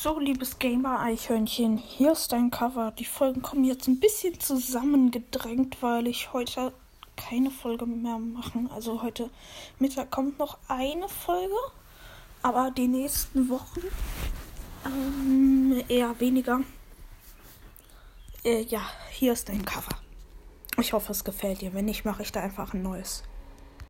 So, liebes Gamer-Eichhörnchen, hier ist dein Cover. Die Folgen kommen jetzt ein bisschen zusammengedrängt, weil ich heute keine Folge mehr machen. Also heute Mittag kommt noch eine Folge, aber die nächsten Wochen ähm, eher weniger. Äh, ja, hier ist dein Cover. Ich hoffe, es gefällt dir. Wenn nicht, mache ich da einfach ein neues.